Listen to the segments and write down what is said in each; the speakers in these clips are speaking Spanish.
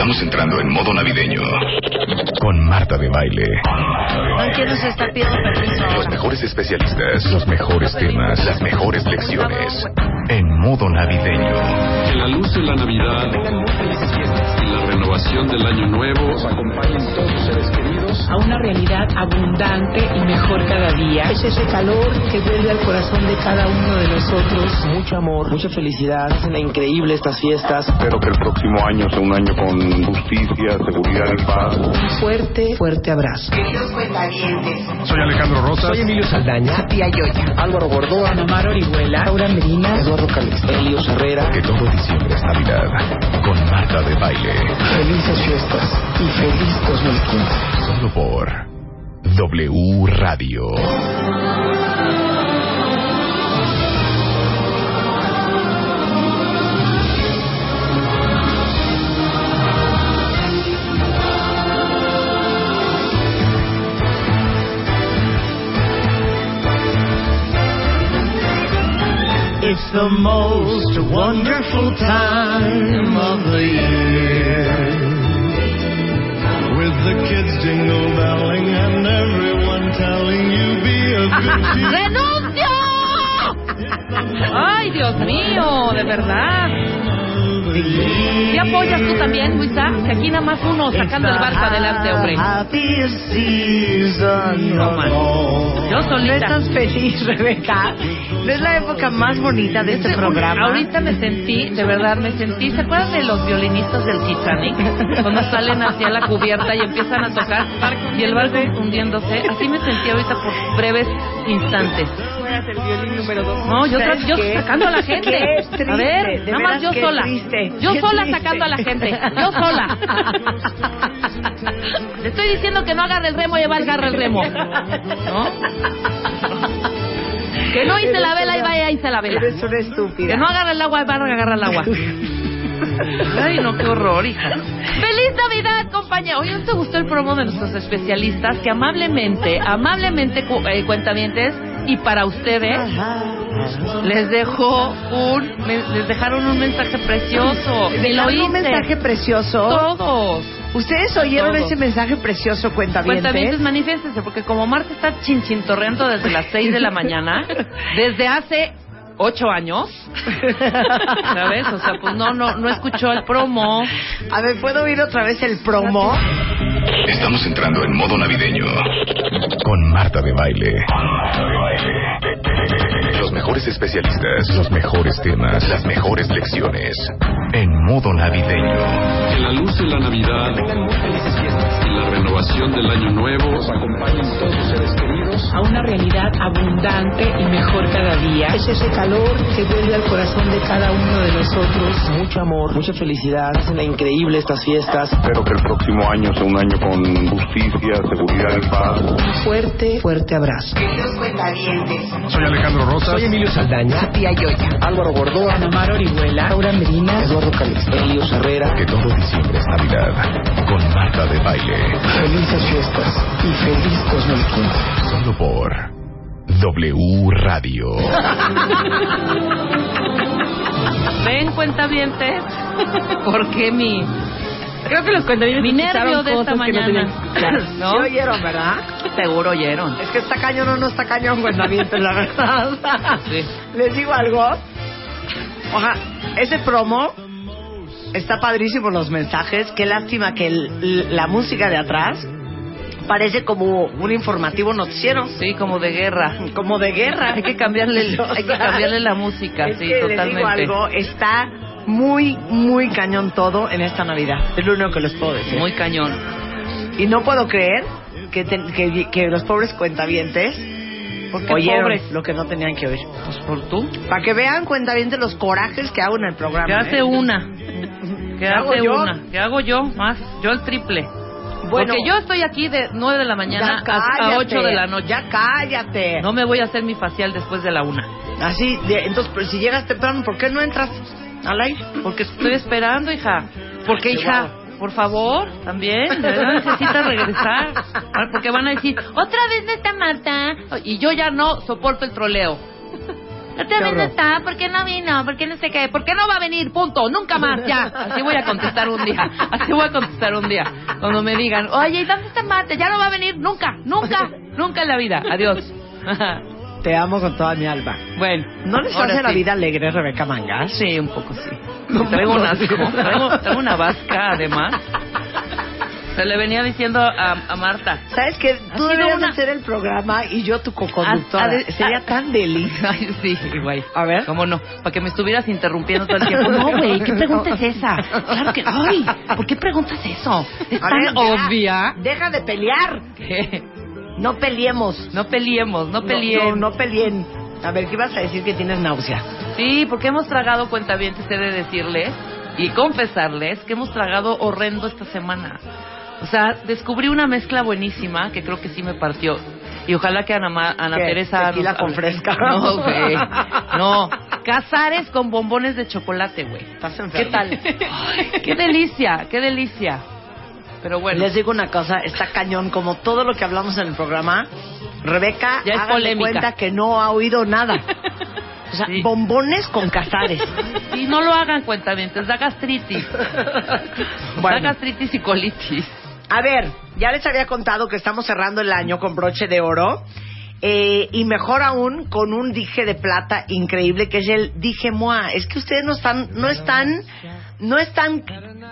Estamos entrando en modo navideño. Con Marta de Baile. quién nos está pidiendo permiso Los mejores especialistas, los mejores temas, las mejores lecciones. En modo navideño. Que la luz de la Navidad y la renovación del Año Nuevo Nos acompañen todos sus seres queridos. a una realidad abundante y mejor cada día. Es ese calor que vuelve al corazón de cada uno de nosotros. Mucho amor, mucha felicidad. Hacen increíble estas fiestas. Espero que el próximo año sea un año con justicia, seguridad y paz. Fuerte, fuerte abrazo. Queridos cuentavientes, Soy Alejandro Rosas. Soy Emilio Saldaña. tía Yoya. Álvaro Gordoa. Ana Mar Orihuela. Laura Medina. Eduardo Calixto. Elio Herrera. Que todo diciembre es Navidad. Con Marta de Baile. Felices fiestas y feliz 2015. Solo por W Radio. It's the most wonderful time of the year. With the kids jingle belling and everyone telling you be a good. ¡Renuncio! Ay, Dios mío, de verdad. ¿Y apoyas tú también, Luisa? Que aquí nada más uno sacando el barco adelante, hombre. Happiest season No, of man. Yo ¿No solita. estás feliz, Rebeca? ¿No es la época más bonita de este programa? Ahorita me sentí, de verdad, me sentí. ¿Se acuerdan de los violinistas del Titanic? Cuando salen hacia la cubierta y empiezan a tocar y el barco hundiéndose. Así me sentí ahorita por breves instantes. el violín número dos. No, yo, ¿Sabes tra- yo sacando a la gente. A ver, nada más yo sola. triste, yo qué sola triste. sacando a la gente. Yo sola. Le estoy diciendo que no agarre el remo y va a agarrar el remo. ¿No? Que no hice la vela y vaya hice la vela. Eres una estúpida. Que no agarra el agua y va a agarrar el agua. Ay, no, qué horror, hija. ¡Feliz Navidad, compañero! Hoy ¿no te gustó el promo de nuestros especialistas que amablemente, amablemente, cu- eh, cuentavientes, y para ustedes, les dejó un, me- les dejaron un mensaje precioso. Y lo ¿Dejaron un hice. mensaje precioso? Todos. ¿Ustedes oyeron Todos. ese mensaje precioso, cuentavientes? Cuentavientes, manifiéstense, porque como Marta está chinchintorreando desde las 6 de la mañana, desde hace ocho años, ¿sabes? O sea, pues no, no, no escuchó el promo. A ver, ¿puedo oír otra vez el promo? Estamos entrando en modo navideño. Con Marta de Baile. Los mejores especialistas, los mejores temas, las mejores lecciones. En modo navideño. Que la luz de la Navidad y la renovación del Año Nuevo Nos acompañen todos sus seres queridos. A una realidad abundante y mejor cada día. Es ese calor que vuelve al corazón de cada uno de nosotros. Mucho amor, mucha felicidad. Hacen increíble estas fiestas. Espero que el próximo año sea un año con justicia, seguridad y paz. Un fuerte, fuerte abrazo. Queridos cuentavientes, Soy Alejandro Rosas. Soy Emilio Saldaña. tía Yoya. Álvaro Gordoa. Ana Mar Orihuela. Laura Medina. Eduardo Calixto. Elio Herrera. Que todo diciembre es Navidad. Con Marta de Baile. Felices fiestas y feliz 2015. Solo por W Radio. Ven, cuentavientes, porque mi, Creo que los cuentavientes mi nervio escucharon de esta no mañana, tenían- ¿no? ¿Sí oyeron, verdad? Seguro oyeron. Es que está cañón o no está cañón, cuentavientes, la verdad. Sí. Les digo algo. Oja, ese promo está padrísimo los mensajes. Qué lástima que el- la música de atrás parece como un informativo noticiero. Sí, como de guerra. Como de guerra. Hay que cambiarle, el- hay que cambiarle la música, Es sí, que les digo totalmente. algo, está muy, muy cañón todo en esta Navidad. Es lo único que les puedo decir. Muy cañón. Y no puedo creer que, te- que, que los pobres cuentavientes Porque oyeron pobres. lo que no tenían que oír. Pues por tú. Para que vean cuentavientes los corajes que hago en el programa. ¿Qué hace ¿eh? una? ¿Qué hago hace yo? una? ¿Qué hago yo? Más, yo el triple. Bueno, Porque yo estoy aquí de 9 de la mañana ya hasta cállate, 8 de la noche. Ya cállate. No me voy a hacer mi facial después de la una. Así, de- entonces, si llegas temprano, ¿por qué no entras al aire? Porque estoy esperando, hija. Porque, hija, por favor, también, de verdad necesitas regresar. Ah, Porque van a decir, otra vez no está Marta. Y yo ya no soporto el troleo. Otra vez no está, ¿por qué no vino? ¿Por qué no sé qué? ¿Por qué no va a venir? Punto, nunca más, ya. Así voy a contestar un día. Así voy a contestar un día. Cuando me digan, oye, ¿y dónde está Marta? Ya no va a venir nunca, nunca, nunca en la vida. Adiós. Te amo con toda mi alma. Bueno, ¿No les hace la sí. vida alegre, Rebeca Mangas? Sí, un poco sí. Traigo un asco. Traigo, traigo una vasca, además. Se le venía diciendo a, a Marta. ¿Sabes que Tú deberías una- hacer el programa y yo tu coconductora. Sería a- tan deli. Ay, sí, güey. A ver. ¿Cómo no? Para que me estuvieras interrumpiendo todo el tiempo. No, güey, ¿qué pregunta es esa? Claro que... Ay, ¿por qué preguntas eso? Es A tan ver, obvia. Deja de pelear. que No peleemos. No peleemos, no peleen. no, no peleen. A ver, ¿qué ibas a decir que tienes náusea? Sí, porque hemos tragado cuentavientes, he de decirles y confesarles que hemos tragado horrendo esta semana. O sea, descubrí una mezcla buenísima que creo que sí me partió. Y ojalá que Ana, Ma- Ana ¿Qué? Teresa... ¿Tequila nos con fresca? No, güey. No. Cazares con bombones de chocolate, güey. Estás ¿Qué tal? Ay, qué delicia, qué delicia. Pero bueno, Les digo una cosa, está cañón, como todo lo que hablamos en el programa, Rebeca Ya es cuenta que no ha oído nada. O sea, Sí. bombones con cazares. y no lo hagan cuentavientes, da gastritis. Da Bueno, gastritis y colitis. a ver, ya les había contado que estamos cerrando el año con broche de oro. eh, y mejor aún con un dije de plata increíble que es el dije moi. Es que ustedes no están, no están, no están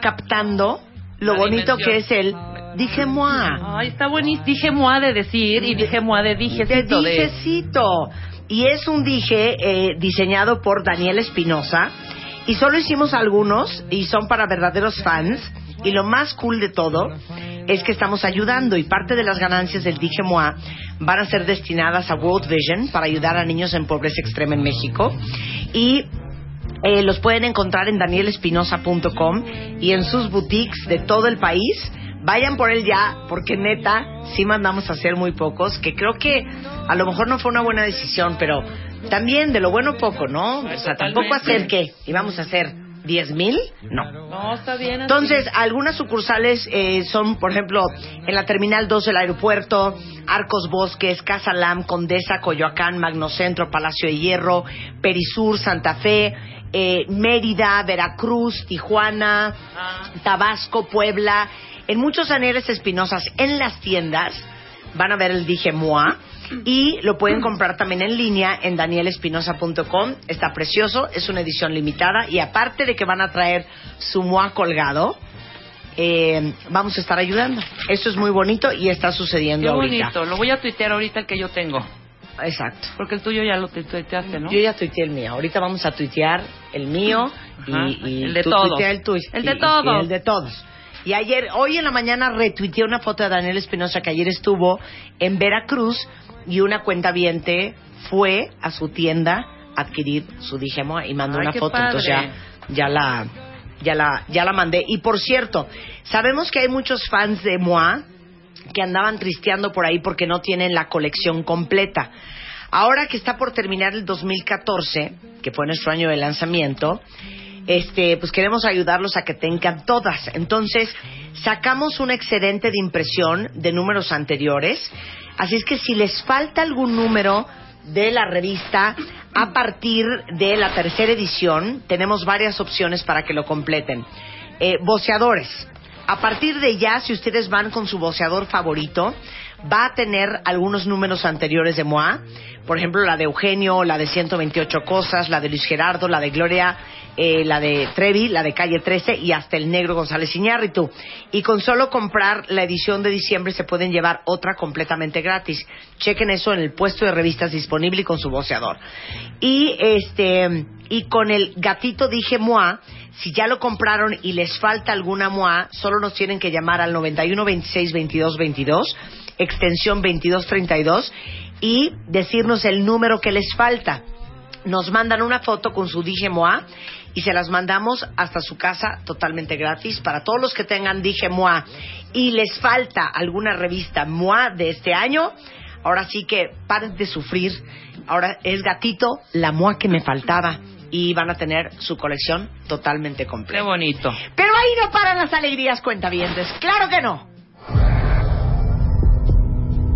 captando lo La bonito dimensión. que es el dije moi. Ay, está buenísimo. Dije moa de decir y dije moa de dijecito de... dijecito. Y es un dije eh, diseñado por Daniel Espinosa. Y solo hicimos algunos y son para verdaderos fans. Y lo más cool de todo es que estamos ayudando y parte de las ganancias del Dije Moi van a ser destinadas a World Vision para ayudar a niños en pobreza extrema en México. Y eh, los pueden encontrar en danielespinosa.com y en sus boutiques de todo el país. Vayan por él ya, porque neta, sí mandamos a hacer muy pocos, que creo que a lo mejor no fue una buena decisión, pero también de lo bueno poco, ¿no? O sea, tampoco hacer qué, íbamos a hacer 10 mil, no. No, está bien. Entonces, algunas sucursales eh, son, por ejemplo, en la Terminal 2 del aeropuerto, Arcos Bosques, Casa Lam, Condesa, Coyoacán, Magnocentro, Palacio de Hierro, Perisur, Santa Fe, eh, Mérida, Veracruz, Tijuana, Ah. Tabasco, Puebla, en muchos anheles espinosas en las tiendas van a ver el dije Moi y lo pueden comprar también en línea en danielespinosa.com. Está precioso, es una edición limitada y aparte de que van a traer su Moi colgado, eh, vamos a estar ayudando. Esto es muy bonito y está sucediendo Qué ahorita. bonito. Lo voy a tuitear ahorita el que yo tengo. Exacto. Porque el tuyo ya lo tu- tuiteaste, ¿no? Yo ya tuiteé el mío. Ahorita vamos a tuitear el mío y, y El de tú todos. tuitea el tuyo. El de Y- y todos. el de todos. Y ayer, hoy en la mañana retuiteé una foto de Daniel Espinosa que ayer estuvo en Veracruz y una cuenta viente fue a su tienda a adquirir su Digemo y mandó Ay, una foto. Entonces ya, ya la, ya la, ya la mandé. Y por cierto, sabemos que hay muchos fans de Moi que andaban tristeando por ahí porque no tienen la colección completa. Ahora que está por terminar el 2014, que fue nuestro año de lanzamiento, este, pues queremos ayudarlos a que tengan todas. Entonces, sacamos un excedente de impresión de números anteriores. Así es que si les falta algún número de la revista a partir de la tercera edición, tenemos varias opciones para que lo completen. Eh, boceadores. A partir de ya, si ustedes van con su boceador favorito, va a tener algunos números anteriores de MOA. Por ejemplo, la de Eugenio, la de 128 cosas, la de Luis Gerardo, la de Gloria, eh, la de Trevi, la de Calle 13 y hasta el negro González Iñárritu. Y con solo comprar la edición de diciembre se pueden llevar otra completamente gratis. Chequen eso en el puesto de revistas disponible y con su voceador. Y este y con el gatito dije MOA, si ya lo compraron y les falta alguna MOA, solo nos tienen que llamar al 91 26 22 22, extensión 22 32 y decirnos el número que les falta. Nos mandan una foto con su dije MOA y se las mandamos hasta su casa totalmente gratis para todos los que tengan dije MOA y les falta alguna revista MOA de este año. Ahora sí que paren de sufrir. Ahora es gatito la MOA que me faltaba y van a tener su colección totalmente Qué completa. bonito. Pero ahí no paran las alegrías, cuentavientes. Claro que no.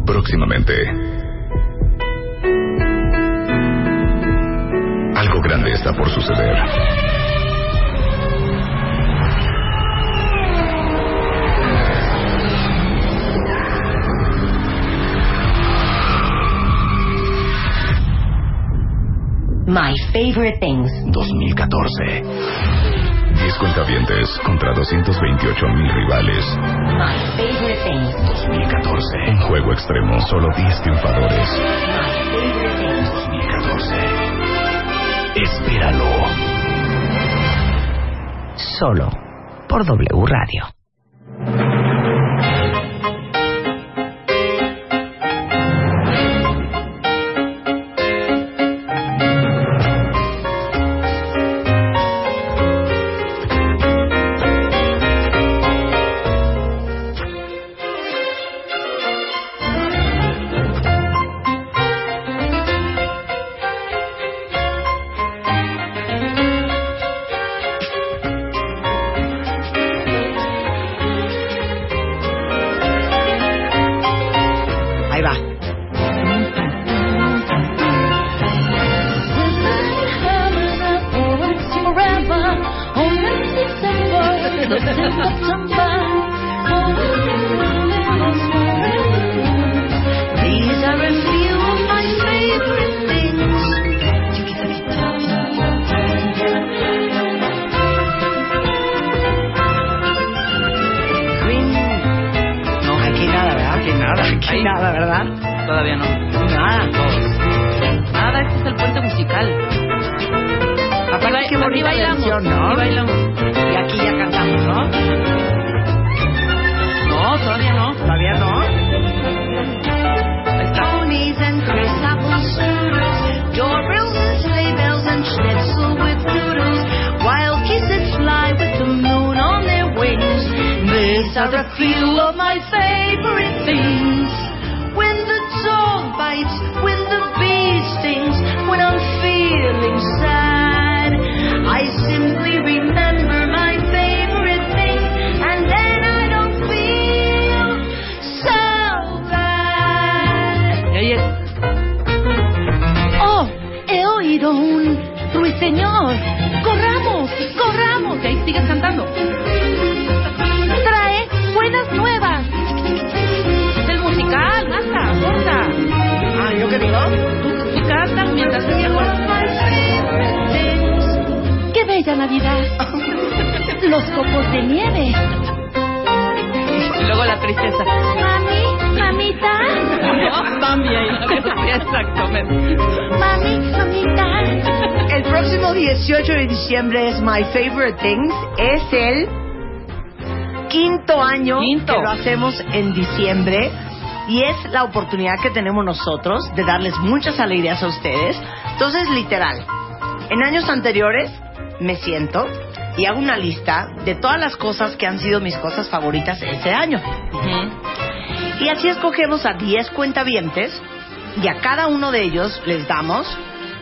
Próximamente. Algo grande está por suceder. My Favorite Things. 2014. 10 cuentavientes contra 228 mil rivales. My Favorite Things. 2014. Un juego extremo, solo 10 triunfadores. My Favorite Things. 2014. Espéralo. Solo por W Radio. These are a few of my favorite things. Bella Navidad! Los copos de nieve. Y luego la tristeza. Mami, mamita. Mami ahí. Exactamente. Mami, mamita. El próximo 18 de diciembre es My Favorite Things. Es el quinto año Quinto. que lo hacemos en diciembre. Y es la oportunidad que tenemos nosotros de darles muchas alegrías a ustedes. Entonces, literal, en años anteriores me siento y hago una lista de todas las cosas que han sido mis cosas favoritas ese año. Y así escogemos a 10 cuentavientes y a cada uno de ellos les damos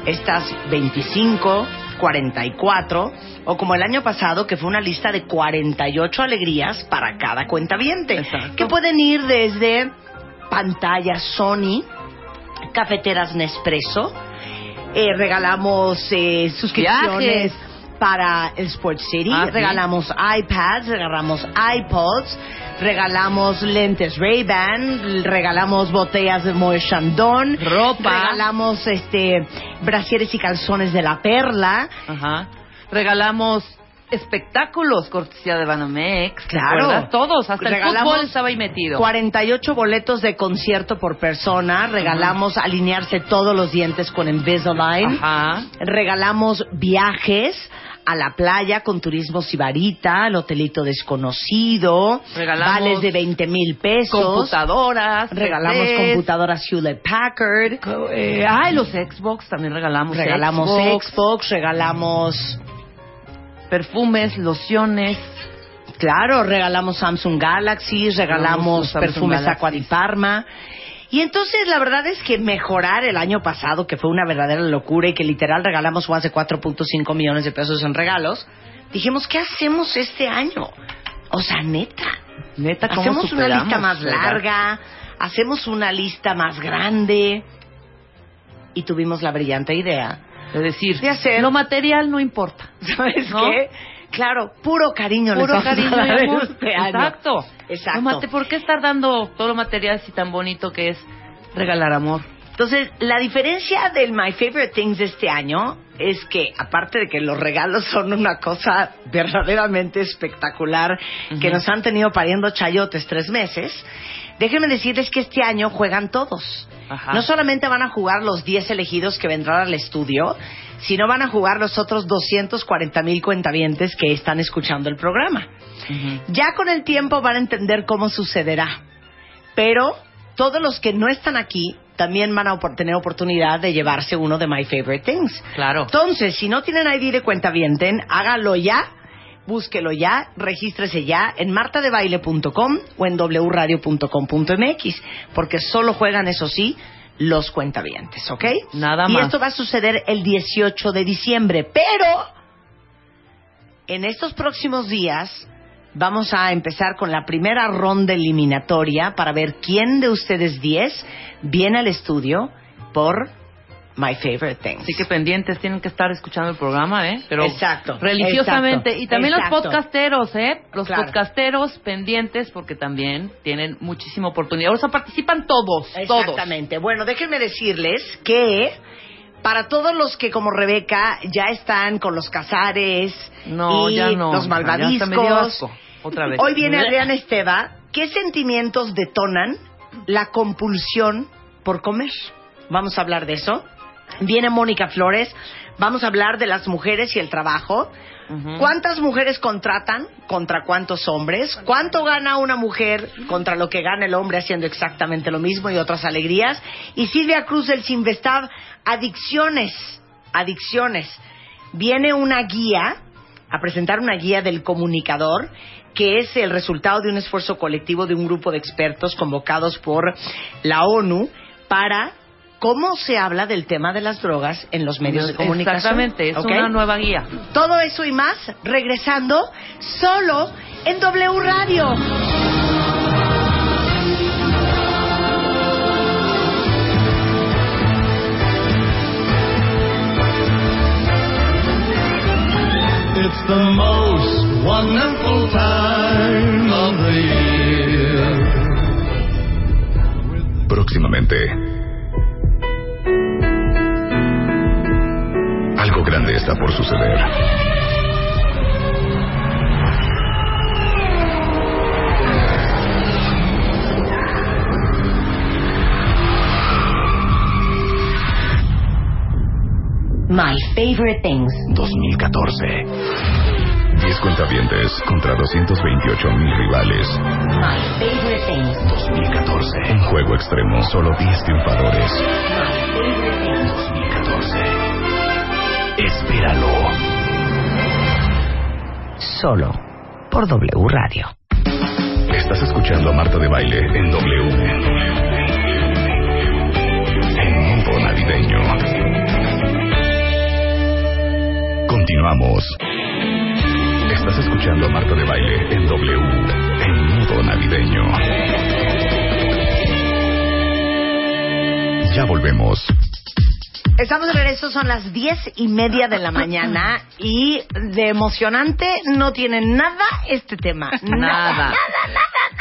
estas 25, 44 o como el año pasado que fue una lista de 48 alegrías para cada cuentaviente. Exacto. Que pueden ir desde pantallas Sony, cafeteras Nespresso, eh, regalamos eh, suscripciones Viajes. Para el Sports City, Ah, sí. regalamos iPads, regalamos iPods, regalamos lentes Ray-Ban, regalamos botellas de Moët Chandon, Ropa. regalamos este brasieres y calzones de la Perla, Ajá. Regalamos espectáculos, cortesía de Banamex. ¿te Claro. Todos, hasta el Regalamos fútbol estaba ahí metido. 48 boletos de concierto por persona, regalamos alinearse todos los dientes con Invisalign, Ajá. regalamos viajes a la playa con turismo Sibarita, el hotelito desconocido, Regalamos vales de 20 mil pesos, Computadoras. regalamos PCs, computadoras Hewlett Packard, eh, ay, los Xbox también regalamos. regalamos Xbox, Xbox, regalamos, perfumes, lociones. claro, regalamos Samsung Galaxy, regalamos Samsung perfumes. Aqua Parma. Y entonces la verdad es que mejorar el año pasado, que fue una verdadera locura y que literal regalamos más de 4.5 millones de pesos en regalos, dijimos, ¿qué hacemos este año? O sea, neta. Neta, ¿cómo Hacemos una lista más verdad? larga, hacemos una lista más grande. Y tuvimos la brillante idea De decir, De hacer- lo material no importa. ¿Sabes ¿No? qué? Claro, puro cariño les Puro a cariño dar y amor. este año. Exacto. Exacto. ¿Por qué estar dando todo lo material si tan bonito que es regalar amor? Entonces, la diferencia del My Favorite Things de este año es que, aparte de que los regalos son una cosa verdaderamente espectacular, que nos han tenido pariendo chayotes tres meses, déjenme decirles que este año juegan todos. Ajá. No solamente van a jugar los 10 elegidos que vendrán al estudio, sino van a jugar los otros 240 mil cuentavientes que están escuchando el programa. Ya con el tiempo van a entender cómo sucederá. Pero todos los que no están aquí también van a tener oportunidad de llevarse uno de My Favorite Things. Claro. Entonces, si no tienen ID de cuenta vienten, hágalo ya, búsquelo ya, regístrese ya en martadebaile.com o en wradio.com.mx, porque solo juegan, eso sí, los cuentavientes, ¿ok? Nada y más. esto va a suceder el 18 de diciembre, pero en estos próximos días vamos a empezar con la primera ronda eliminatoria para ver quién de ustedes 10 viene al estudio por My Favorite Things. Así que pendientes tienen que estar escuchando el programa, ¿eh? Pero Exacto, religiosamente. exacto, y también exacto. los podcasteros, ¿eh? Los Claro. podcasteros pendientes porque también tienen muchísima oportunidad. O sea, participan todos, todos. Exactamente. Bueno, déjenme decirles que para todos los que como Rebeca ya están con los casares No, y ya no. los malvaviscos. Otra vez. hoy viene Adrián Esteva. ¿Qué sentimientos detonan la compulsión por comer? Vamos a hablar de eso. Viene Mónica Flores. Vamos a hablar de las mujeres y el trabajo. ¿Cuántas mujeres contratan contra cuántos hombres? ¿Cuánto gana una mujer contra lo que gana el hombre haciendo exactamente lo mismo y otras alegrías? Y Silvia Cruz del Sinvestav, adicciones, adicciones. Viene una guía, a presentar una guía del comunicador, que es el resultado de un esfuerzo colectivo de un grupo de expertos convocados por la ONU para cómo se habla del tema de las drogas en los medios de comunicación. Exactamente, es una nueva guía. Todo eso y más, regresando solo en W Radio. It's the most wonderful time of the year. Próximamente. Algo grande está por suceder. My Favorite Things. 2014. 10 cuentavientes contra 228 mil rivales. My Favorite Things. 2014. Un juego extremo. Solo 10 triunfadores. My Favorite Things. 2014. Espéralo. Solo por W Radio. Estás escuchando a Marta de Baile en W. En modo navideño. Continuamos. Estás escuchando a Marta de Baile en W. En modo navideño. Ya volvemos. Estamos de regreso, son las diez y media de la mañana y de emocionante no tiene nada este tema. Nada, Nada. nada,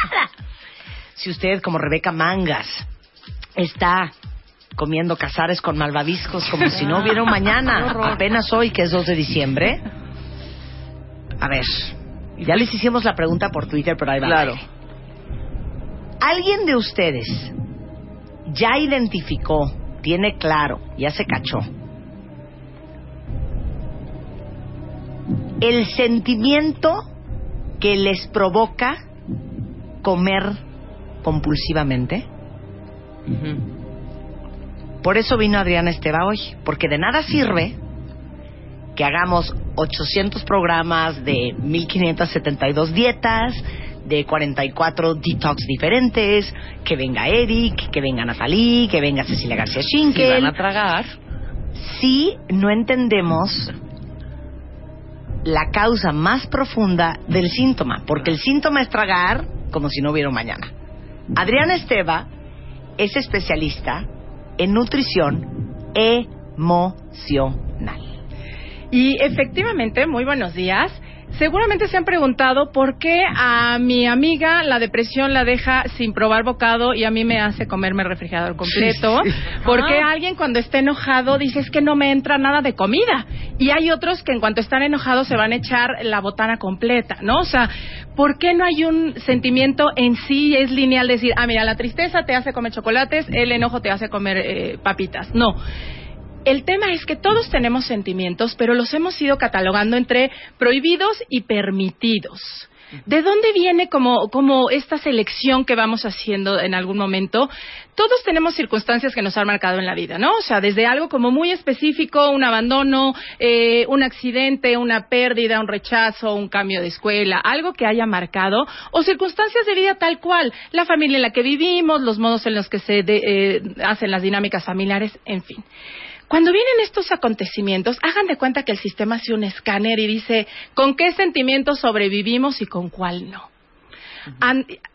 nada. Si usted, como Rebeca Mangas, está comiendo cazares con malvaviscos como si no hubiera un mañana, apenas hoy, que es 2 de diciembre. A ver, ya les hicimos la pregunta por Twitter, pero ahí va. Claro. ¿Alguien de ustedes ya identificó, tiene claro, ya se cachó, el sentimiento que les provoca comer compulsivamente? Por eso vino Adriana Esteva hoy, porque de nada sirve que hagamos 800 programas de 1572 dietas, de 44 detox diferentes, que venga Eric, que venga Natalie, que venga Cecilia García Si Schinkel. van a tragar. Si no entendemos la causa más profunda del síntoma, porque el síntoma es tragar como si no hubiera un mañana. Adriana Esteva es especialista en nutrición emocional. Y efectivamente, muy buenos días. Seguramente se han preguntado por qué a mi amiga la depresión la deja sin probar bocado y a mí me hace comerme el refrigerador completo. ¿Por qué alguien cuando está enojado dice es que no me entra nada de comida? Y hay otros que en cuanto están enojados se van a echar la botana completa, ¿no? O sea, ¿por qué no hay un sentimiento en sí es lineal decir, ah, mira, la tristeza te hace comer chocolates, el enojo te hace comer eh, papitas? No. El tema es que todos tenemos sentimientos, pero los hemos ido catalogando entre prohibidos y permitidos. ¿De dónde viene como, como esta selección que vamos haciendo en algún momento? Todos tenemos circunstancias que nos han marcado en la vida, ¿no? O sea, desde algo como muy específico, un abandono, eh, un accidente, una pérdida, un rechazo, un cambio de escuela, algo que haya marcado, o circunstancias de vida tal cual, la familia en la que vivimos, los modos en los que se de- eh, hacen las dinámicas familiares, en fin. Cuando vienen estos acontecimientos, hagan de cuenta que el sistema hace un escáner y dice con qué sentimientos sobrevivimos y con cuál no.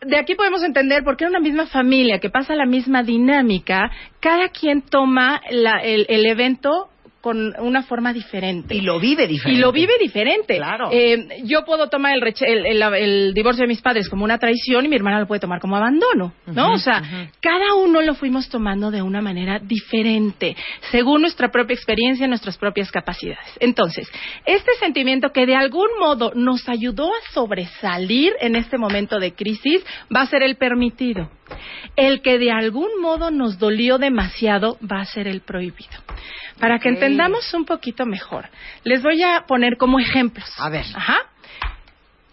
De aquí podemos entender por qué en una misma familia que pasa la misma dinámica, cada quien toma la- el, el evento con una forma diferente. Y lo vive diferente. Y lo vive diferente. Claro. Eh, yo puedo tomar el, reche- el, el- el divorcio de mis padres como una traición y mi hermana lo puede tomar como abandono, ¿no? O sea, cada uno lo fuimos tomando de una manera diferente, según nuestra propia experiencia, nuestras propias capacidades. Entonces, este sentimiento que de algún modo nos ayudó a sobresalir en este momento de crisis va a ser el permitido. El que de algún modo nos dolió demasiado va a ser el prohibido. Para que entendamos un poquito mejor, les voy a poner como ejemplos. A ver. Ajá.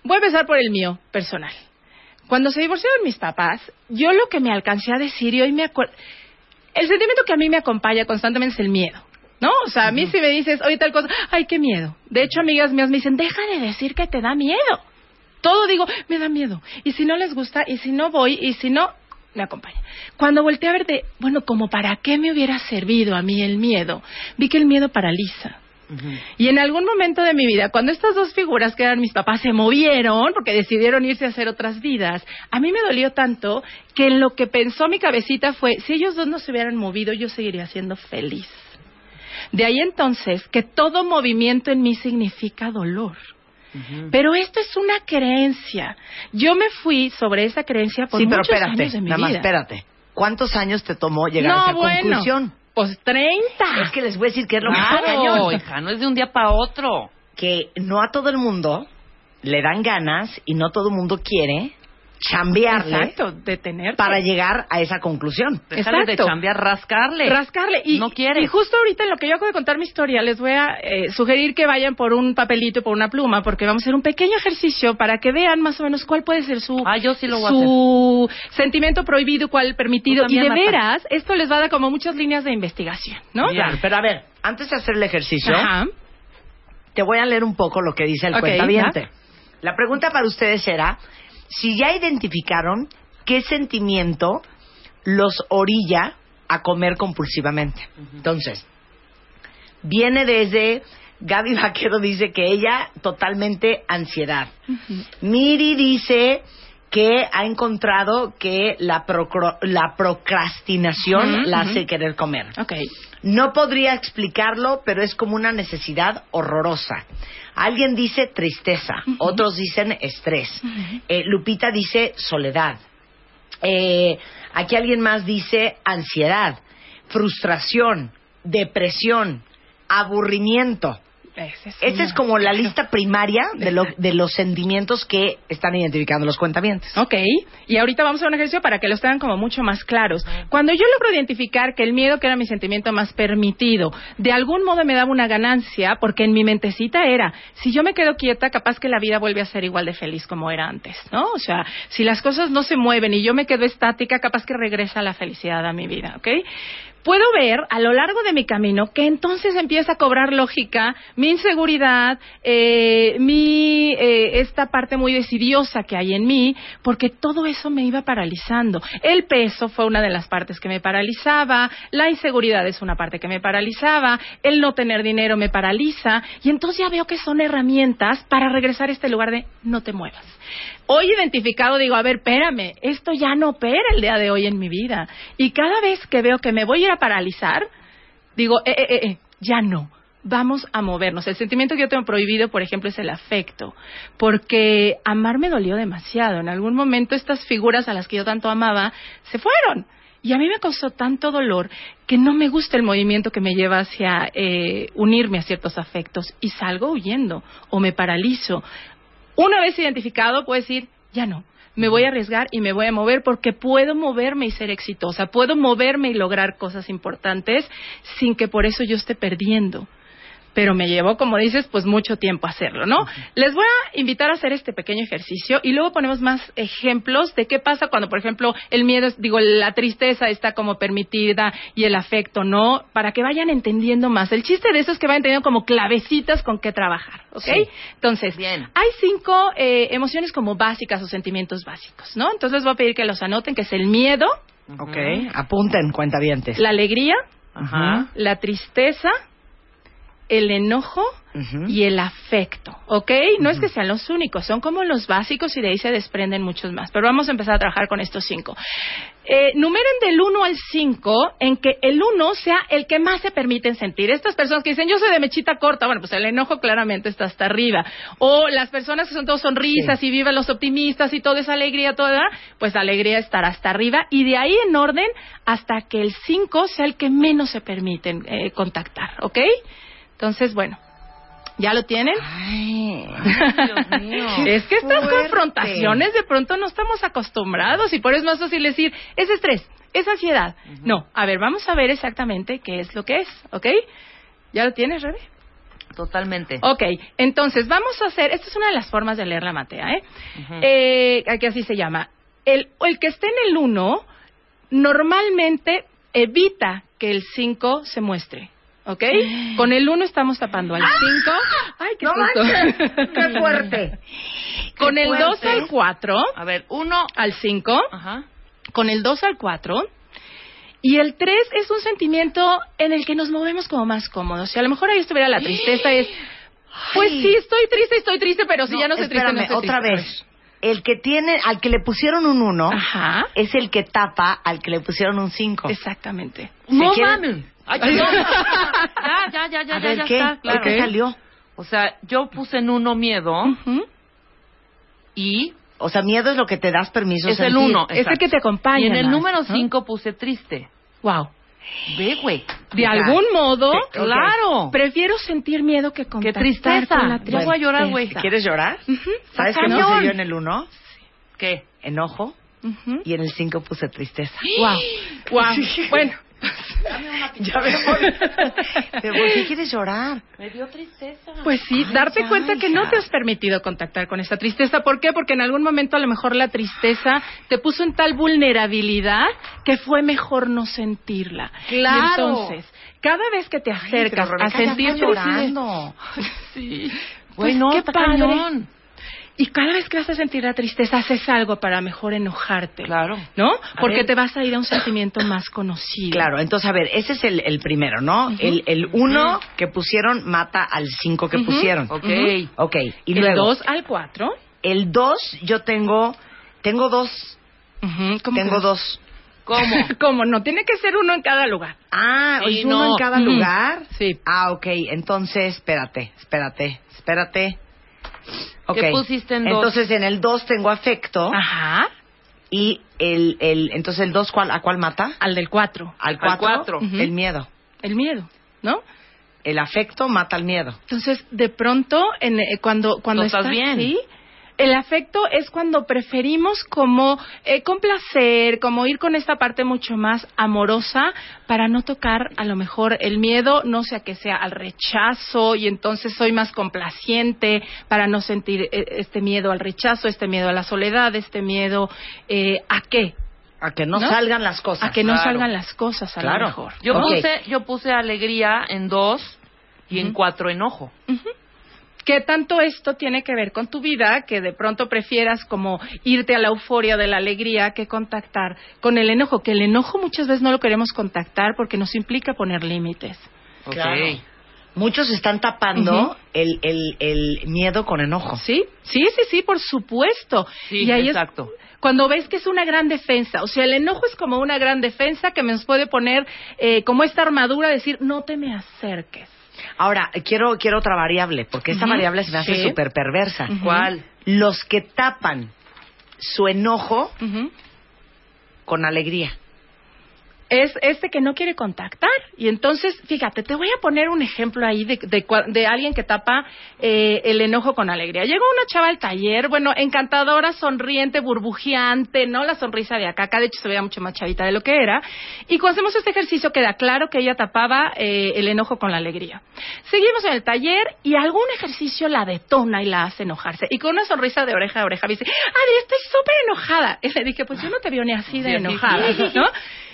Voy a empezar por el mío, personal. Cuando se divorciaron mis papás, yo lo que me alcancé a decir y hoy me acuerdo... El sentimiento que a mí me acompaña constantemente es el miedo. ¿No? O sea, a mí si me dices, oye, tal cosa, ay, qué miedo. De hecho, amigas mías me dicen, deja de decir que te da miedo. Todo digo, me da miedo. Y si no les gusta, y si no voy, y si no, me acompaña. Cuando volteé a ver de, bueno, como para qué me hubiera servido a mí el miedo, vi que el miedo paraliza. Y en algún momento de mi vida, cuando estas dos figuras que eran mis papás se movieron porque decidieron irse a hacer otras vidas, a mí me dolió tanto que en lo que pensó mi cabecita fue, si ellos dos no se hubieran movido, yo seguiría siendo feliz. De ahí entonces que todo movimiento en mí significa dolor. Pero esto es una creencia. Yo me fui sobre esa creencia por sí, pero muchos espérate, años de mi nada más, espérate. ¿Cuántos años te tomó llegar no, a esa bueno, conclusión? Pues 30. Es que les voy a decir que es lo Claro, más cañón. hija, no es de un día para otro. Que no a todo el mundo le dan ganas y no todo el mundo quiere chambearle Exacto, detenerte. para llegar a esa conclusión. Déjale de Exacto. chambear, rascarle. rascarle y No quiere. y justo ahorita en lo que yo acabo de contar mi historia les voy a eh, sugerir que vayan por un papelito y por una pluma porque vamos a hacer un pequeño ejercicio para que vean más o menos cuál puede ser su Ah, yo sí lo voy a su sentimiento prohibido y cuál permitido y de Marta. veras esto les va a dar como muchas líneas de investigación ¿no? Bien, pero a ver, antes de hacer el ejercicio, Ajá. te voy a leer un poco lo que dice el Ok, cuentaviente. La pregunta para ustedes era si ya identificaron qué sentimiento los orilla a comer compulsivamente. Entonces, viene desde Gaby Vaquero dice que ella totalmente ansiedad. Miri dice que ha encontrado que la, procro- la procrastinación la hace querer comer. Ok. No podría explicarlo, pero es como una necesidad horrorosa. Alguien dice tristeza, otros dicen estrés. Eh, Lupita dice soledad. Eh, aquí alguien más dice ansiedad, frustración, depresión, aburrimiento. Es Esa es como la lista primaria de, lo- de los sentimientos que están identificando los cuentamientos. Ok, y ahorita vamos a un ejercicio para que los tengan como mucho más claros. Cuando yo logro identificar que el miedo, que era mi sentimiento más permitido, de algún modo me daba una ganancia, porque en mi mentecita era, si yo me quedo quieta, capaz que la vida vuelve a ser igual de feliz como era antes, ¿no? O sea, si las cosas no se mueven y yo me quedo estática, capaz que regresa la felicidad a mi vida, ¿ok? Puedo ver a lo largo de mi camino que entonces empieza a cobrar lógica mi inseguridad, eh, mi eh, esta parte muy decidiosa que hay en mí, porque todo eso me iba paralizando. El peso fue una de las partes que me paralizaba, la inseguridad es una parte que me paralizaba, el no tener dinero me paraliza, y entonces ya veo que son herramientas para regresar a este lugar de no te muevas. Hoy identificado digo, a ver, espérame, esto ya no opera el día de hoy en mi vida. Y cada vez que veo que me voy a ir a paralizar, digo, eh, eh, eh, eh, ya no. vamos a movernos. El sentimiento que yo tengo prohibido, por ejemplo, es el afecto, porque amar me dolió demasiado. En algún momento estas figuras a las que yo tanto amaba se fueron. Y a mí me causó tanto dolor que no me gusta el movimiento que me lleva hacia eh, unirme a ciertos afectos y salgo huyendo o me paralizo. Una vez identificado, puedo decir, ya no, me voy a arriesgar y me voy a mover porque puedo moverme y ser exitosa, puedo moverme y lograr cosas importantes sin que por eso yo esté perdiendo pero me llevó, como dices, pues mucho tiempo hacerlo, ¿no? Les voy a invitar a hacer este pequeño ejercicio y luego ponemos más ejemplos de qué pasa cuando, por ejemplo, el miedo, digo, la tristeza está como permitida y el afecto no, para que vayan entendiendo más. El chiste de eso es que vayan teniendo como clavecitas con qué trabajar, ¿ok? Entonces, hay cinco eh, emociones como básicas o sentimientos básicos, ¿no? Entonces les voy a pedir que los anoten, que es el miedo. Ok, apunten, cuentavientes. La alegría. Ajá. La tristeza el enojo y el afecto, ¿ok? No es que sean los únicos, son como los básicos y de ahí se desprenden muchos más. Pero vamos a empezar a trabajar con estos cinco. Eh, numeren del 1 al 5 en que el 1 sea el que más se permiten sentir. Estas personas que dicen, yo soy de mechita corta, bueno, pues el enojo claramente está hasta arriba. O las personas que son todos sonrisas y viven los optimistas y toda esa alegría, toda, pues alegría estará hasta arriba. Y de ahí en orden hasta que el 5 sea el que menos se permiten eh, contactar, ¿ok? Entonces, bueno, ¿ya lo tienen? Ay, Dios mío. es que estas fuerte. confrontaciones de pronto no estamos acostumbrados y por eso es más fácil decir, es estrés, es ansiedad. No, a ver, vamos a ver exactamente qué es lo que es, ¿ok? ¿Ya lo tienes, Rebe? Totalmente. Ok, entonces vamos a hacer, esta es una de las formas de leer la matea, ¿eh? eh que así se llama. El, el que esté en el 1 normalmente evita que el 5 se muestre. ¿Ok? Con el 1 estamos tapando al 5. Ay, qué ¡No susto. manches! ¡Qué fuerte! Con Qué el 2 fuerte. al 4, A ver, uno. al 5, Ajá. con el 2 al 4. Y el 3 es un sentimiento en el que nos movemos como más cómodos. Si a lo mejor ahí estuviera la tristeza, es. Pues Ay. sí, estoy triste, estoy triste, pero si No, ya no estoy triste, no espérame, estoy otra triste. vez. El que tiene, al que le pusieron un 1 Ajá. es el que tapa al que le pusieron un 5. Exactamente. No quieren- mames. Ay, ya, ya, ya, ya, A ya, ver, ya ¿qué? está, claro. ¿Qué salió? O sea, yo puse en uno miedo Ujú. y O sea, miedo es lo que te das permiso es el sentir. uno. Es el que te acompaña. Y en el más, número ¿no? 5 puse triste. Wow. Ve, güey. De Ya. algún modo, ok. Claro. prefiero sentir miedo que Qué contactar tristeza. con la Ya voy a llorar, güey. tristeza. ¿Quieres llorar? ¿Sabes qué cañón. puse yo en el 1? ¿Qué? Enojo. Ujú. Y en el 5 puse tristeza. Wow. Wow. Bueno. Ya me voy. Pero, ¿por qué quieres llorar? Me dio tristeza. Pues sí, Ay, darte ya, cuenta que no te has permitido contactar con esa tristeza. ¿Por qué? Porque en algún momento a lo mejor la tristeza te puso en tal vulnerabilidad que fue mejor no sentirla. Claro. Y entonces, cada vez que te acercas pero a sentir está llorando. Sí. Pues no, qué padre. cañón. Y cada vez que vas a sentir la tristeza, haces algo para mejor enojarte. Claro. ¿No? Porque ver. te vas a ir a un sentimiento más conocido. Claro, entonces, a ver, ese es el, el primero, ¿no? El, el uno que pusieron mata al cinco que Ujú. pusieron. Ok. Ok, y el luego, 2 al 4. el dos yo tengo, tengo dos, tengo dos. ¿Cómo? ¿Cómo? No, tiene que ser uno en cada lugar. Ah, Sí, ¿es uno no. en cada lugar? Sí. Ah, ok, entonces, espérate, espérate, espérate. Ok. ¿Qué pusiste en dos? Entonces, en el dos tengo afecto. Ajá. Y el, el, entonces el dos, ¿cuál, ¿a cuál mata? Al del 4. Al Al cuatro, cuatro. Ujú. el miedo. El miedo, ¿no? El afecto mata al miedo. Entonces, de pronto, en, eh, cuando, cuando estás estás bien. así, el afecto es cuando preferimos como eh, complacer, como ir con esta parte mucho más amorosa para no tocar a lo mejor el miedo, no sea que sea al rechazo y entonces soy más complaciente para no sentir eh, este miedo al rechazo, este miedo a la soledad, este miedo eh, a qué, A que no, ¿No? salgan las cosas. a que no claro. salgan las cosas a Claro. lo mejor. Yo puse, yo puse alegría en dos y en cuatro enojo. ¿Qué tanto esto tiene que ver con tu vida que de pronto prefieras como irte a la euforia de la alegría que contactar con el enojo? Que el enojo muchas veces no lo queremos contactar porque nos implica poner límites. Claro. Muchos están tapando el, el, el miedo con enojo. ¿Sí? Sí, sí, sí, por supuesto. Sí, y ahí exacto. es cuando ves que es una gran defensa. O sea, el enojo es como una gran defensa que nos puede poner eh, como esta armadura, decir, no te me acerques. Ahora, quiero, quiero otra variable, porque esa variable se me hace Sí. súper perversa. ¿Cuál? Los que tapan su enojo con alegría. Es este que no quiere contactar. Y entonces, fíjate, te voy a poner un ejemplo ahí de, de, de alguien que tapa eh, el enojo con alegría. Llegó una chava al taller, bueno, encantadora, sonriente, burbujeante, ¿no? La sonrisa de acá, acá de hecho se veía mucho más chavita de lo que era. Y cuando hacemos este ejercicio queda claro que ella tapaba eh, el enojo con la alegría. Seguimos en el taller y algún ejercicio la detona y la hace enojarse. Y con una sonrisa de oreja a oreja me dice, Adri, estoy súper enojada. Y le dije, pues yo no te veo ni así de enojada, ¿no?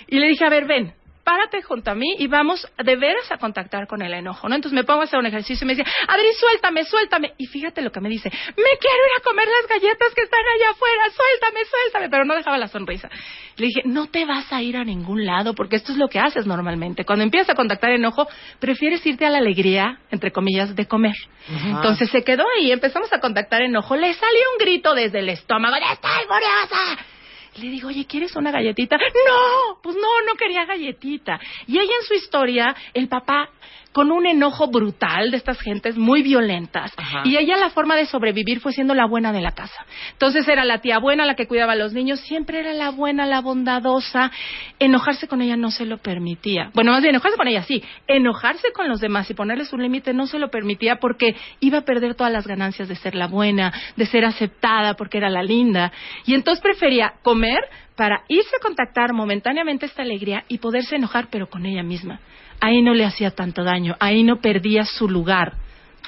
Y le dije, a ver, ven, párate junto a mí y vamos de veras a contactar con el enojo, ¿no? Entonces me pongo a hacer un ejercicio y me dice, Adri, suéltame, suéltame. Y fíjate lo que me dice, me quiero ir a comer las galletas que están allá afuera, suéltame, suéltame. Pero no dejaba la sonrisa. Le dije, no te vas a ir a ningún lado porque esto es lo que haces normalmente. Cuando empiezas a contactar enojo, prefieres irte a la alegría, entre comillas, de comer. Entonces se quedó ahí, empezamos a contactar enojo, le salió un grito desde el estómago, ¡ya estoy furiosa! Le digo, oye, ¿quieres una galletita? No, pues no, no quería galletita. Y ella en su historia, el papá con un enojo brutal de estas gentes muy violentas. Ajá. Y ella la forma de sobrevivir fue siendo la buena de la casa. Entonces era la tía buena la que cuidaba a los niños, siempre era la buena, la bondadosa. Enojarse con ella no se lo permitía. Bueno, más bien enojarse con ella sí, enojarse con los demás y ponerles un límite no se lo permitía porque iba a perder todas las ganancias de ser la buena, de ser aceptada porque era la linda. Y entonces prefería comer para irse a contactar momentáneamente esta alegría y poderse enojar pero con ella misma. Ahí no le hacía tanto daño, ahí no perdía su lugar.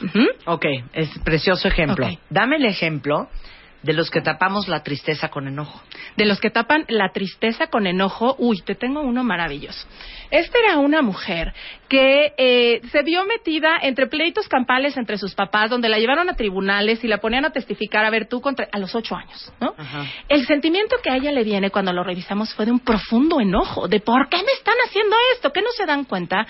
Ujú. Ok, es precioso ejemplo. Dame el ejemplo de los que tapamos la tristeza con enojo. de los que tapan la tristeza con enojo, uy, te tengo uno maravilloso. Esta era una mujer que eh, se vio metida entre pleitos campales entre sus papás, donde la llevaron a tribunales y la ponían a testificar, a ver tú, contra, a los ocho años, ¿no? El sentimiento que a ella le viene cuando lo revisamos fue de un profundo enojo, de por qué me están haciendo esto, que no se dan cuenta,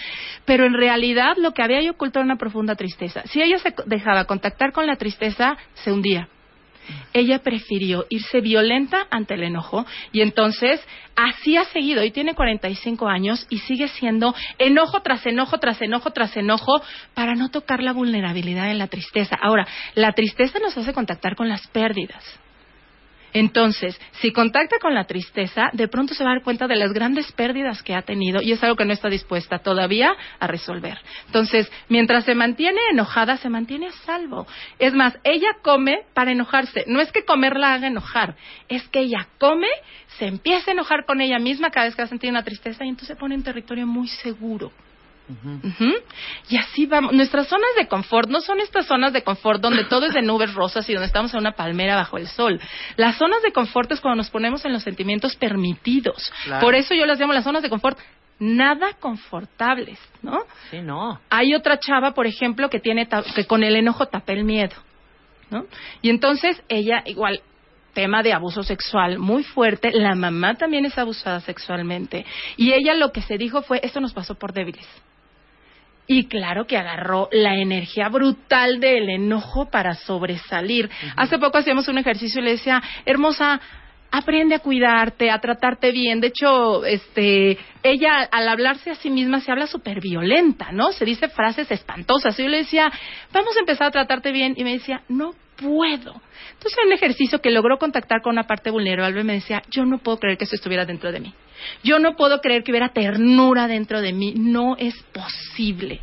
pero en realidad lo que había ahí oculto era una profunda tristeza. Si ella se dejaba contactar con la tristeza, se hundía ella prefirió irse violenta ante el enojo y entonces así ha seguido y tiene 45 años y sigue siendo enojo tras enojo tras enojo tras enojo para no tocar la vulnerabilidad en la tristeza. Ahora, la tristeza nos hace contactar con las pérdidas. Entonces, si contacta con la tristeza, de pronto se va a dar cuenta de las grandes pérdidas que ha tenido y es algo que no está dispuesta todavía a resolver. Entonces, mientras se mantiene enojada, se mantiene a salvo. Es más, ella come para enojarse. No es que comer la haga enojar, es que ella come, se empieza a enojar con ella misma cada vez que va a sentir una tristeza y entonces se pone en territorio muy seguro. Y así vamos. Nuestras zonas de confort no son estas zonas de confort donde todo es de nubes rosas y donde estamos en una palmera bajo el sol. Las zonas de confort es cuando nos ponemos en los sentimientos permitidos. Claro. Por eso yo las llamo las zonas de confort nada confortables, ¿no? Sí, no. Hay otra chava, por ejemplo, que tiene que con el enojo tapa el miedo, ¿no? Y entonces ella igual tema de abuso sexual muy fuerte, la mamá también es abusada sexualmente y ella lo que se dijo fue esto nos pasó por débiles. Y claro que agarró la energía brutal del enojo para sobresalir. Hace poco hacíamos un ejercicio y le decía, hermosa, aprende a cuidarte, a tratarte bien. De hecho, este, ella al hablarse a sí misma se habla súper violenta, ¿no? Se dice frases espantosas. Y yo le decía, vamos a empezar a tratarte bien. Y me decía, no puedo. Entonces, en un ejercicio que logró contactar con una parte vulnerable, me decía, yo no puedo creer que eso estuviera dentro de mí. Yo no puedo creer que hubiera ternura dentro de mí. No es posible.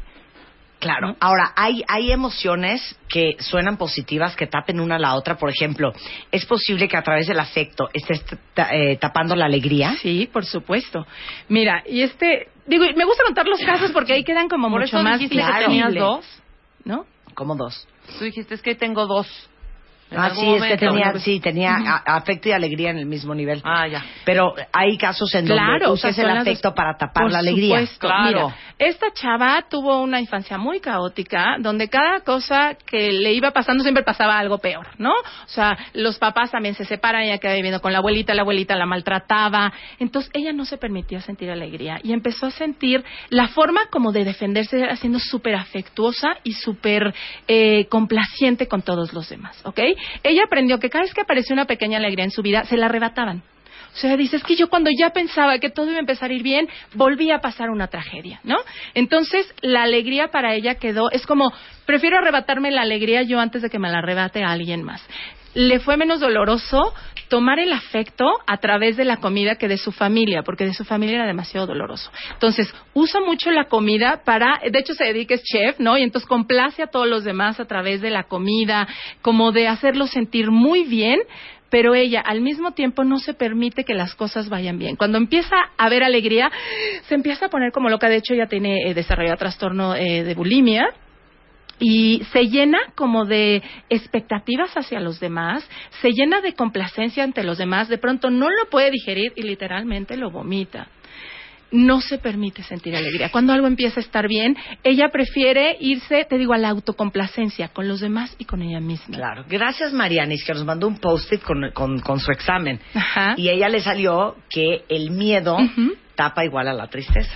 Claro. Ahora, hay, hay emociones que suenan positivas que tapen una a la otra. Por ejemplo, ¿es posible que a través del afecto estés ta- eh, tapando la alegría? Sí, por supuesto. Mira, y este, digo, me gusta contar los casos porque ahí quedan como Por mucho eso más dijiste que tenías dos. ¿no? ¿Cómo dos? Tú dijiste es que tengo dos. Ah, sí, es que momento. tenía, sí, tenía a- afecto y alegría en el mismo nivel. Ah, ya. Pero hay casos en donde usas el afecto dos- para tapar Por la alegría. supuesto. Claro. Mira, esta chava tuvo una infancia muy caótica, donde cada cosa que le iba pasando siempre pasaba algo peor, ¿no? O sea, los papás también se separan, ella quedaba viviendo con la abuelita, la abuelita la maltrataba. Entonces, ella no se permitía sentir alegría y empezó a sentir la forma como de defenderse era siendo súper afectuosa y súper eh, complaciente con todos los demás, ¿ok? Ella aprendió que cada vez que apareció una pequeña alegría en su vida, se la arrebataban. O sea, dices que yo cuando ya pensaba que todo iba a empezar a ir bien, volví a pasar una tragedia, ¿no? Entonces, la alegría para ella quedó, es como, prefiero arrebatarme la alegría yo antes de que me la arrebate a alguien más. Le fue menos doloroso tomar el afecto a través de la comida que de su familia, porque de su familia era demasiado doloroso. Entonces, usa mucho la comida para, de hecho se dedica es chef, ¿no? Y entonces complace a todos los demás a través de la comida, como de hacerlos sentir muy bien, pero ella al mismo tiempo no se permite que las cosas vayan bien. Cuando empieza a haber alegría, se empieza a poner como loca. De hecho, ella tiene eh, desarrollado trastorno eh, de bulimia y se llena como de expectativas hacia los demás, se llena de complacencia ante los demás, de pronto no lo puede digerir y literalmente lo vomita. No se permite sentir alegría. Cuando algo empieza a estar bien, ella prefiere irse, te digo, a la autocomplacencia con los demás y con ella misma. Claro. Gracias, Marianis, que nos mandó un post-it con, con, con su examen. Ajá. Y a ella le salió que el miedo tapa igual a la tristeza.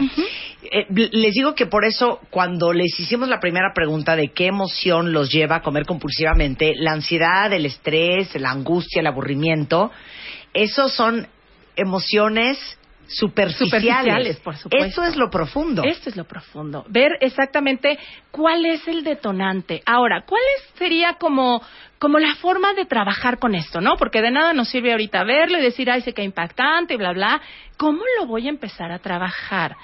Eh, les digo que por eso, cuando les hicimos la primera pregunta de qué emoción los lleva a comer compulsivamente, la ansiedad, el estrés, la angustia, el aburrimiento, esos son emociones superficiales. Superficiales, por supuesto. Eso es lo profundo. Esto es lo profundo. Ver exactamente cuál es el detonante. Ahora, ¿cuál es- sería como, como la forma de trabajar con esto, no? Porque de nada nos sirve ahorita verlo y decir, ay, sé que impactante y bla, bla. ¿Cómo lo voy a empezar a trabajar?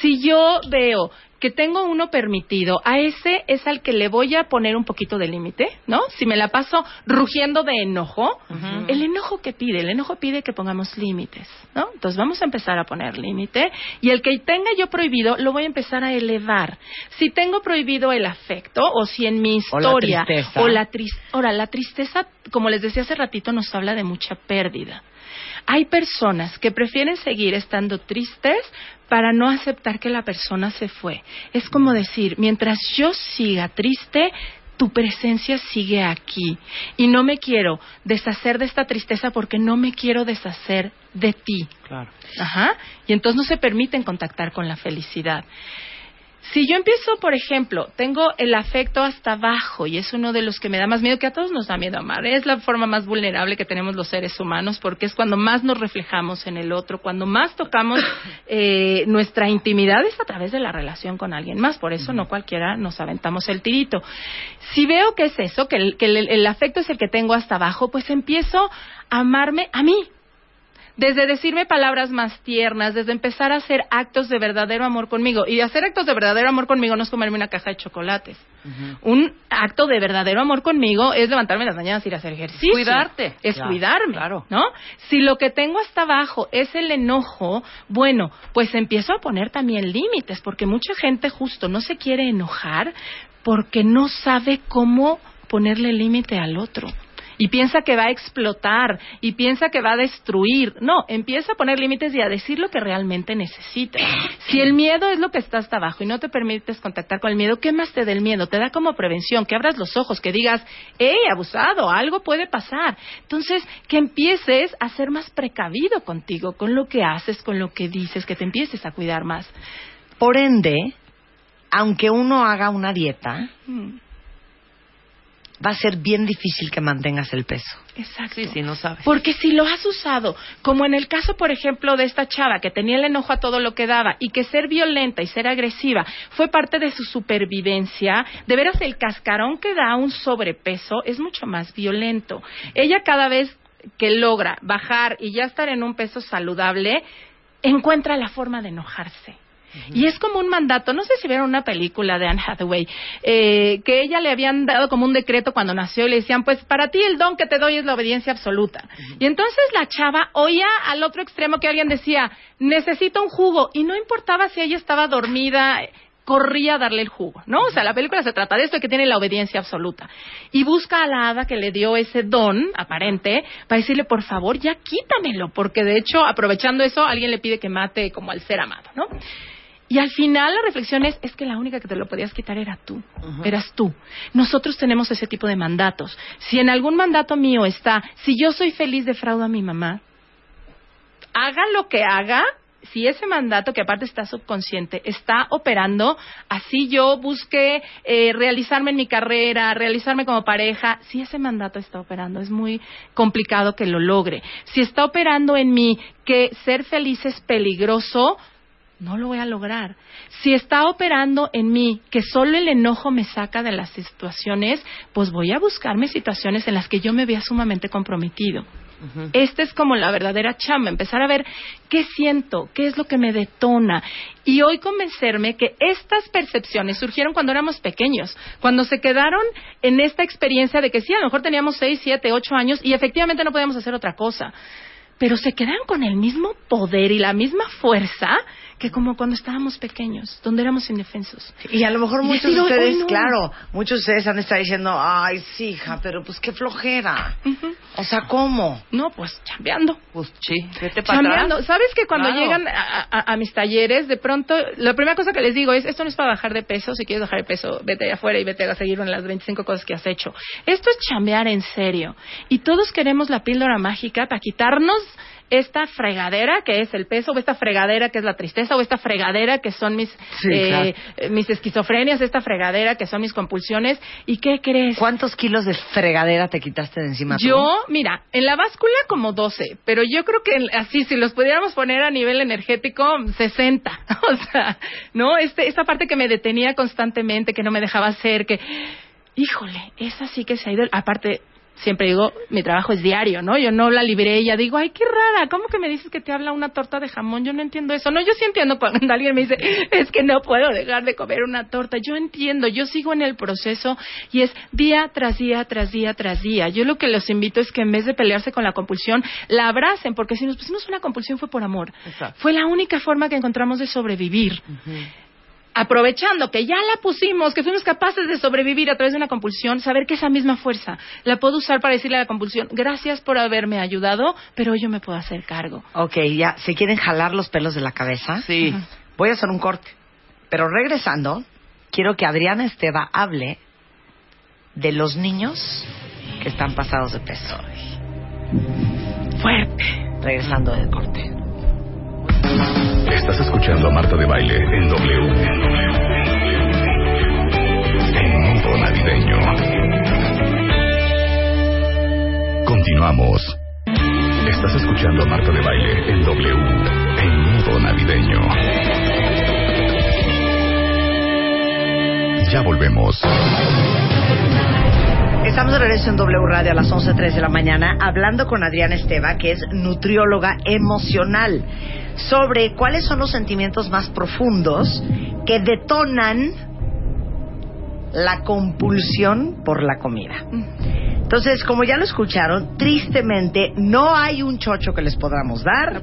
Si yo veo que tengo uno permitido, a ese es al que le voy a poner un poquito de límite, ¿no? Si me la paso rugiendo de enojo, el enojo que pide, el enojo pide que pongamos límites, ¿no? Entonces vamos a empezar a poner límite y el que tenga yo prohibido lo voy a empezar a elevar. Si tengo prohibido el afecto o si en mi O la historia tristeza. o la tris- ahora la tristeza, como les decía hace ratito, nos habla de mucha pérdida. Hay personas que prefieren seguir estando tristes para no aceptar que la persona se fue. Es como decir, mientras yo siga triste, tu presencia sigue aquí. Y no me quiero deshacer de esta tristeza porque no me quiero deshacer de ti. Claro. Ajá. Y entonces no se permiten contactar con la felicidad. Si yo empiezo, por ejemplo, tengo el afecto hasta abajo y es uno de los que me da más miedo, que a todos nos da miedo amar. Es la forma más vulnerable que tenemos los seres humanos porque es cuando más nos reflejamos en el otro, cuando más tocamos eh, nuestra intimidad es a través de la relación con alguien más. Por eso no cualquiera nos aventamos el tirito. Si veo que es eso, que el, que el- el afecto es el que tengo hasta abajo, pues empiezo a amarme a mí, desde decirme palabras más tiernas, desde empezar a hacer actos de verdadero amor conmigo. Y hacer actos de verdadero amor conmigo no es comerme una caja de chocolates. Un acto de verdadero amor conmigo es levantarme las mañanas y ir a hacer ejercicio. Cuidarte. Es Claro, cuidarme, ¿no? Si lo que tengo hasta abajo es el enojo, bueno, pues empiezo a poner también límites, porque mucha gente justo no se quiere enojar porque no sabe cómo ponerle límite al otro y piensa que va a explotar y piensa que va a destruir. No, empieza a poner límites y a decir lo que realmente necesita. Si el miedo es lo que está hasta abajo y no te permites contactar con el miedo, ¿qué más te da el miedo? Te da como prevención, que abras los ojos, que digas, hey, abusado, algo puede pasar. Entonces, que empieces a ser más precavido contigo, con lo que haces, con lo que dices, que te empieces a cuidar más. Por ende, aunque uno haga una dieta, Mm, va a ser bien difícil que mantengas el peso. Exacto. Sí, sí, no sabes. Porque si lo has usado, como en el caso, por ejemplo, de esta chava que tenía el enojo a todo lo que daba y que ser violenta y ser agresiva fue parte de su supervivencia, de veras el cascarón que da un sobrepeso es mucho más violento. Ella cada vez que logra bajar y ya estar en un peso saludable, encuentra la forma de enojarse. Y es como un mandato, no sé si vieron una película de Anne Hathaway, eh, que ella le habían dado como un decreto cuando nació y le decían, pues para ti el don que te doy es la obediencia absoluta. Y entonces la chava oía al otro extremo que alguien decía, necesito un jugo, y no importaba si ella estaba dormida, corría a darle el jugo, ¿no? O sea, la película se trata de esto, de que tiene la obediencia absoluta. Y busca a la hada que le dio ese don aparente para decirle, por favor, ya quítamelo, porque de hecho, aprovechando eso, alguien le pide que mate como al ser amado, ¿no? Y al final la reflexión es, es que la única que te lo podías quitar era tú, eras tú. Nosotros tenemos ese tipo de mandatos. Si en algún mandato mío está, si yo soy feliz defraudo a mi mamá, haga lo que haga, si ese mandato, que aparte está subconsciente, está operando, así yo busque eh, realizarme en mi carrera, realizarme como pareja, si ese mandato está operando, es muy complicado que lo logre. Si está operando en mí que ser feliz es peligroso, no lo voy a lograr. Si está operando en mí que solo el enojo me saca de las situaciones, pues voy a buscarme situaciones en las que yo me vea sumamente comprometido. Esta es como la verdadera chamba, empezar a ver qué siento, qué es lo que me detona. Y hoy convencerme que estas percepciones surgieron cuando éramos pequeños, cuando se quedaron en esta experiencia de que sí, a lo mejor teníamos 6, 7, 8 años y efectivamente no podíamos hacer otra cosa. Pero se quedaron con el mismo poder y la misma fuerza que como cuando estábamos pequeños, donde éramos indefensos. Y a lo mejor muchos de "Hoy- ustedes, hoy no". claro, muchos de ustedes han estado diciendo, ay, sí, hija, pero pues qué flojera. O sea, ¿cómo? No, pues chambeando. Pues sí, vete para Chambeando. atrás. ¿Sabes que cuando Claro. llegan a, a- a mis talleres, de pronto, la primera cosa que les digo es, esto no es para bajar de peso, si quieres bajar de peso, vete allá afuera y vete a seguir en las 25 cosas que has hecho. Esto es chambear en serio. Y todos queremos la píldora mágica para quitarnos esta fregadera que es el peso, o esta fregadera que es la tristeza, o esta fregadera que son mis, Sí, eh, claro. mis esquizofrenias, esta fregadera que son mis compulsiones. ¿Y qué crees? ¿Cuántos kilos de fregadera te quitaste de encima tú? Yo, mira, en la báscula como 12, pero yo creo que así, si los pudiéramos poner a nivel energético, 60. O sea, ¿no? Este, esta parte que me detenía constantemente, que no me dejaba hacer, que, híjole, esa sí que se ha ido. Aparte, siempre digo, mi trabajo es diario, ¿no? Yo no la libré ya digo, ay, qué rara, ¿cómo que me dices que te habla una torta de jamón? Yo no entiendo eso. No, yo sí entiendo cuando alguien me dice, es que no puedo dejar de comer una torta. Yo entiendo, yo sigo en el proceso y es día tras día, tras día, tras día. Yo lo que los invito es que en vez de pelearse con la compulsión, la abracen, porque si nos pusimos una compulsión fue por amor. Fue la única forma que encontramos de sobrevivir aprovechando que ya la pusimos, que fuimos capaces de sobrevivir a través de una compulsión, saber que esa misma fuerza la puedo usar para decirle a la compulsión, gracias por haberme ayudado, pero yo me puedo hacer cargo. Ok, ya, ¿se quieren jalar los pelos de la cabeza? Sí. Voy a hacer un corte. Pero regresando, quiero que Adriana Esteva hable de los niños que están pasados de peso. Fuerte. Regresando del corte. Estás escuchando a Marta de Baile en W. En modo navideño. Continuamos. Estás escuchando a Marta de Baile en W. En modo navideño. Ya volvemos. Estamos de regreso en W Radio a las 11.03 de la mañana hablando con Adriana Esteva, que es nutrióloga emocional, sobre cuáles son los sentimientos más profundos que detonan la compulsión por la comida. Entonces, como ya lo escucharon, tristemente no hay un chocho que les podamos dar.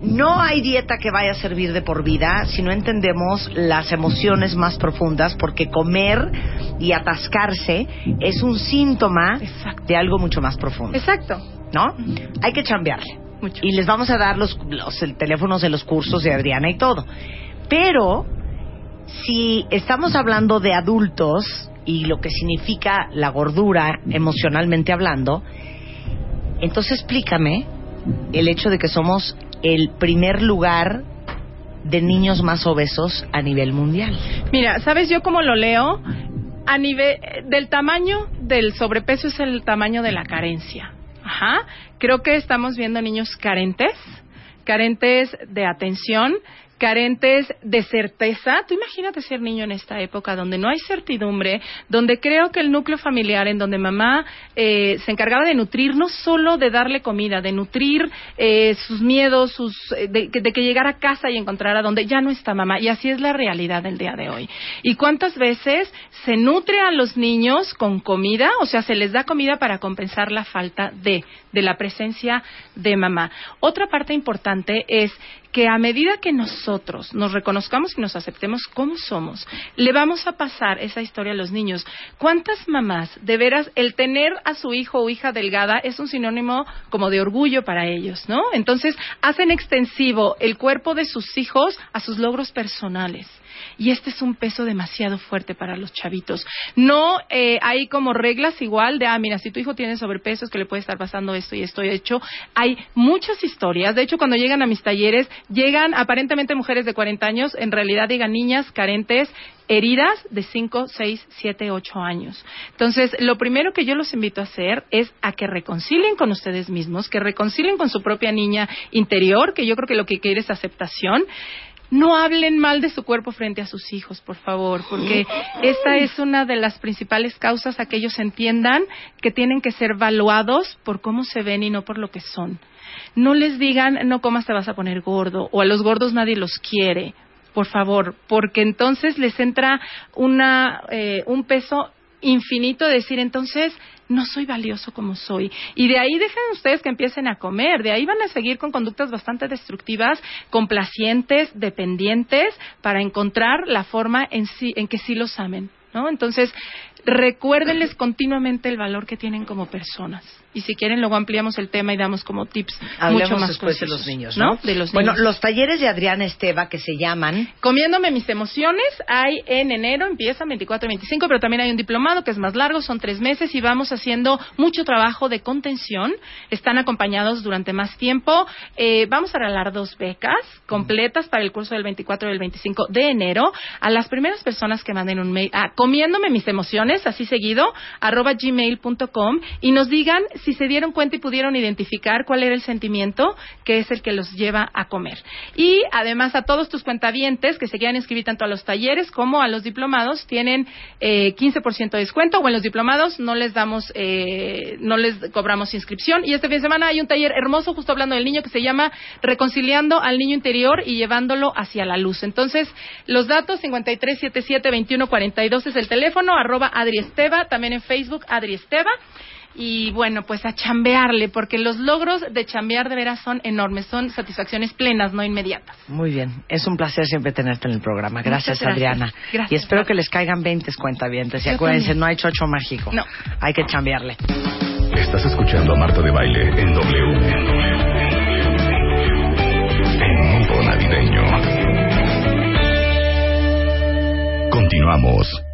No hay dieta que vaya a servir de por vida si no entendemos las emociones más profundas, porque comer y atascarse es un síntoma de algo mucho más profundo. Exacto. ¿No? Hay que chambearle. Y les vamos a dar los, los el- teléfonos de los cursos de Adriana y todo. Pero si estamos hablando de adultos y lo que significa la gordura emocionalmente hablando, entonces explícame el hecho de que somos el primer lugar de niños más obesos a nivel mundial. Mira, ¿sabes yo cómo lo leo? A nivel del tamaño del sobrepeso es el tamaño de la carencia. Ajá. Creo que estamos viendo niños carentes, carentes de atención, carentes de certeza. Tú imagínate ser niño en esta época donde no hay certidumbre, donde creo que el núcleo familiar, en donde mamá eh, se encargaba de nutrir, no solo de darle comida, de nutrir eh, sus miedos, sus, eh, de, que- de que llegara a casa y encontrara donde ya no está mamá. Y así es la realidad del día de hoy. ¿Y cuántas veces se nutre a los niños con comida? O sea, se les da comida para compensar la falta de, de la presencia de mamá. Otra parte importante es que a medida que nosotros nos reconozcamos y nos aceptemos como somos, le vamos a pasar esa historia a los niños. ¿Cuántas mamás, de veras, el tener a su hijo o hija delgada es un sinónimo como de orgullo para ellos, ¿no? Entonces, hacen extensivo el cuerpo de sus hijos a sus logros personales. Y este es un peso demasiado fuerte para los chavitos. No eh, hay como reglas igual de, ah, mira, si tu hijo tiene sobrepeso es que le puede estar pasando esto y esto. De hecho, hay muchas historias. De hecho, cuando llegan a mis talleres, llegan aparentemente mujeres de 40 años, en realidad llegan niñas carentes heridas de 5, 6, 7, 8 años. Entonces, lo primero que yo los invito a hacer es a que reconcilien con ustedes mismos, que reconcilien con su propia niña interior, que yo creo que lo que quiere es aceptación. No hablen mal de su cuerpo frente a sus hijos, por favor, porque esta es una de las principales causas a que ellos entiendan que tienen que ser valuados por cómo se ven y no por lo que son. No les digan, no comas, te vas a poner gordo, o a los gordos nadie los quiere, por favor, porque entonces les entra una, eh, un peso infinito de decir, entonces, no soy valioso como soy. Y de ahí dejen ustedes que empiecen a comer, de ahí van a seguir con conductas bastante destructivas, complacientes, dependientes, para encontrar la forma en, sí, en que sí los amen. ¿no? Entonces, recuérdenles continuamente el valor que tienen como personas. Y si quieren, luego ampliamos el tema y damos como tips Hablemos mucho más después de los niños, ¿no? ¿no? De los bueno, niños. los talleres de Adriana Esteva que se llaman Comiéndome mis emociones, hay en enero, empieza 24 y 25, pero también hay un diplomado que es más largo, son tres meses y vamos haciendo mucho trabajo de contención. Están acompañados durante más tiempo. Eh, vamos a regalar dos becas completas para el curso del 24 y el 25 de enero a las primeras personas que manden un mail a comiéndome mis emociones, así seguido, arroba gmail.com y nos digan si se dieron cuenta y pudieron identificar cuál era el sentimiento que es el que los lleva a comer. Y además a todos tus cuentavientes que se quieran inscribir tanto a los talleres como a los diplomados tienen eh, 15% de descuento o en los diplomados no les damos, eh, no les cobramos inscripción. Y este fin de semana hay un taller hermoso justo hablando del niño que se llama Reconciliando al niño interior y llevándolo hacia la luz. Entonces, los datos 53772142 es el teléfono, arroba Adri Esteva, también en Facebook Adri Esteva. Y bueno, pues a chambearle, porque los logros de chambear de veras son enormes, son satisfacciones plenas, no inmediatas. Muy bien, es un placer siempre tenerte en el programa. Gracias. Adriana. Gracias, y espero que les caigan 20 cuentavientes. Y acuérdense, también. no hay chocho mágico. No. Hay que chambearle. Estás escuchando a Marta de Baile en W. En modo navideño. Continuamos.